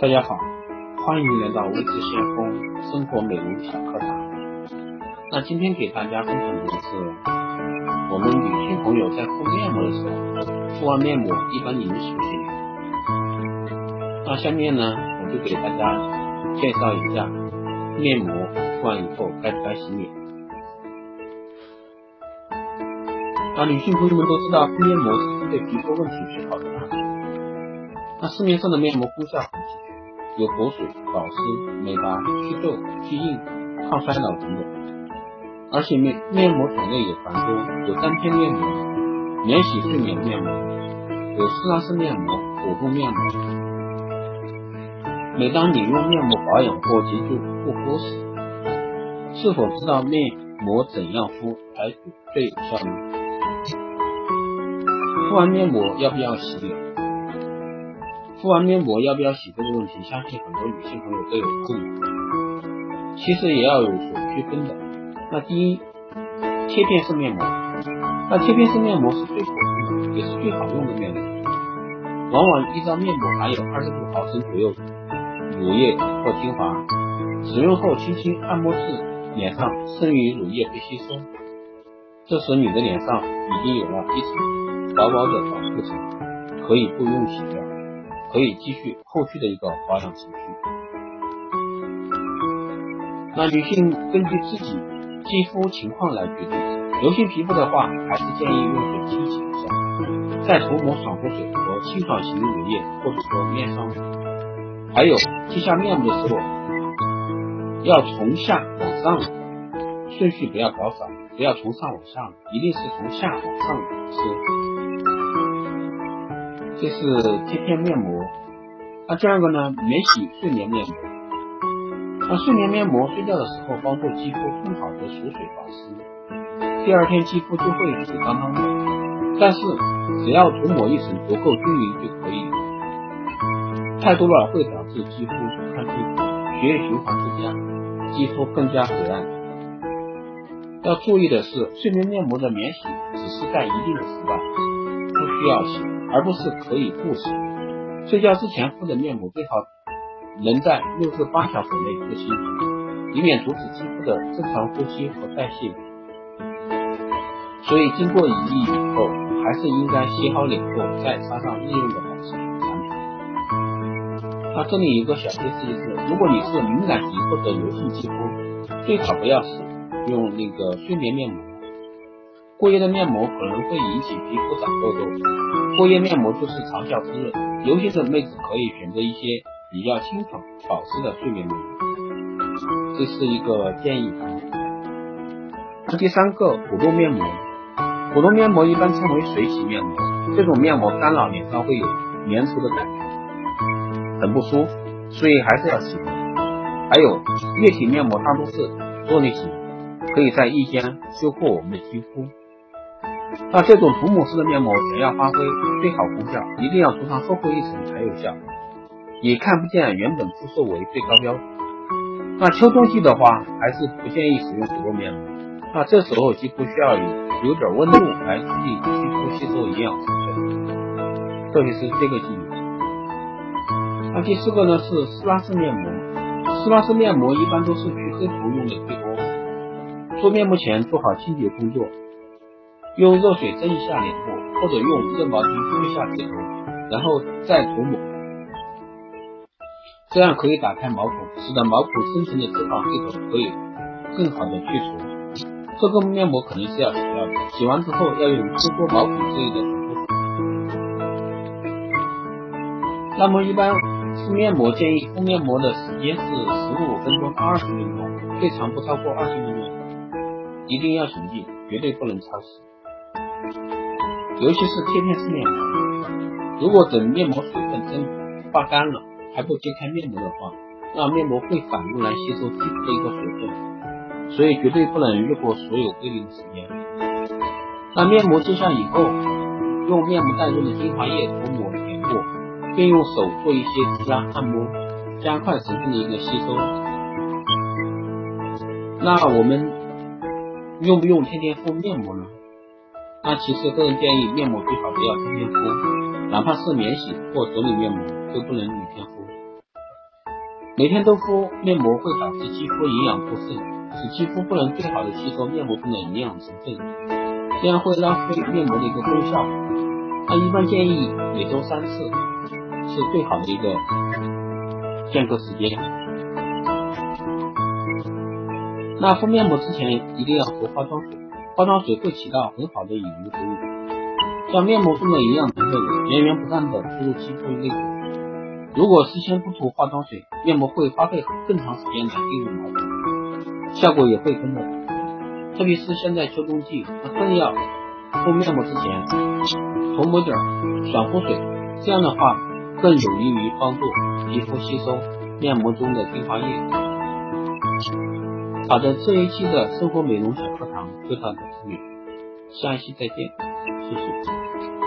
大家好，欢迎来到微智先锋生活美容小课堂。那今天给大家分享的是，我们女性朋友在敷面膜的时候，敷完面膜一般你们那下面呢，我就给大家介绍一下面膜敷完以后该不该洗脸。那女性朋友们都知道敷面膜是对皮肤问题最好的。那市面上的面膜功效很。有补水、保湿、美白、祛皱、去印、抗衰老等等，而且面面膜种类也繁多，有单片面膜、免洗睡眠面膜，有斯拉斯面膜、果冻面膜。每当你用面膜保养或急救护肤时，是否知道面膜怎样敷才最有效呢？敷完面膜要不要洗脸？敷完面膜要不要洗这个问题，相信很多女性朋友都有困扰。其实也要有所区分的。那第一，贴片式面膜，那贴片式面膜是最普通的，也是最好用的面膜。往往一张面膜含有二十五毫升左右乳液或精华，使用后轻轻按摩至脸上，剩余乳液被吸收，这时你的脸上已经有了一层薄薄的保护层，可以不用洗掉。可以继续后续的一个保养程序。那女性根据自己肌肤情况来决定，油性皮肤的话，还是建议用水清洗一下，再涂抹爽肤水和清爽型乳液或者说面霜。还有贴下面部的时候，要从下往上，顺序不要搞反，不要从上往下，一定是从下往上是。这是贴片面膜，那第二个呢？免洗睡眠面膜。那睡眠面膜睡觉的时候，帮助肌肤更好的锁水保湿，第二天肌肤就会水当当的。但是只要涂抹一层足够均匀就可以，太多了会导致肌肤看出血液循环不佳，肌肤更加黑暗。要注意的是，睡眠面膜的免洗只是在一定的时段，不需要洗。而不是可以不洗。睡觉之前敷的面膜最好能在六至八小时内敷清，以免阻止肌肤的正常呼吸和代谢。所以经过一夜以后，还是应该洗好脸后再擦上日用的保湿产品。那这里有个小贴士就是，如果你是敏感肌或者油性肌肤，最好不要使用那个睡眠面膜。过夜的面膜可能会引起皮肤长痘痘，过夜面膜就是长效滋润。油性的妹子可以选择一些比较清爽保湿的睡眠面膜，这是一个建议。第三个果冻面膜，果冻面膜一般称为水洗面膜，这种面膜干扰脸上会有粘稠的感觉，很不舒服，所以还是要洗。还有液体面膜大多是做内型，可以在一天修复我们的肌肤。那这种涂抹式的面膜想要发挥最好功效，一定要涂上厚厚一层才有效，以看不见原本肤色为最高标准。那秋冬季的话，还是不建议使用果冻面膜。那这时候肌肤需要有有点温度来促进肌肤吸收营养成分，特别是这个季节。那第四个呢是撕拉式面膜，撕拉式面膜一般都是去黑头用的最多。做面膜前做好清洁工作。用热水蒸一下脸部，或者用热毛巾敷一下指头，然后再涂抹，这样可以打开毛孔，使得毛孔深层的脂肪黑头可以更好的去除。这个面膜肯定是要洗掉的，洗完之后要用收缩毛孔之类的爽肤水。那么一般敷面膜建议敷面膜的时间是十五分钟到二十分钟，最长不超过二十分钟，一定要谨记，绝对不能超时。尤其是贴片式面膜，如果等面膜水分蒸发干了还不揭开面膜的话，那面膜会反过来吸收肌肤的一个水分，所以绝对不能越过所有规定的时间。那面膜揭下以后，用面膜袋中的精华液涂抹脸部，并用手做一些指压按摩，加快成分的一个吸收。那我们用不用天天敷面膜呢？那其实个人建议，面膜最好不要天天敷，哪怕是免洗或整理面膜都不能每天敷。每天都敷面膜会导致肌肤营养过剩，使肌肤不能最好的吸收面膜中的营养成分，这样会浪费面膜的一个功效。那一般建议每周三次是最好的一个间隔时间。那敷面膜之前一定要涂化妆水，化妆水会起到很好的引流作用，像面膜中的营养成分源源不断的注入肌肤内部。如果事先不涂化妆水，面膜会花费更长时间来进入毛孔，效果也会跟着。特别是现在秋冬季，那更要敷面膜之前涂抹点爽肤水，这样的话更有利于帮助皮肤吸收面膜中的精华液。好的，这一期的生活美容小课堂就到这里，下一期再见，谢谢。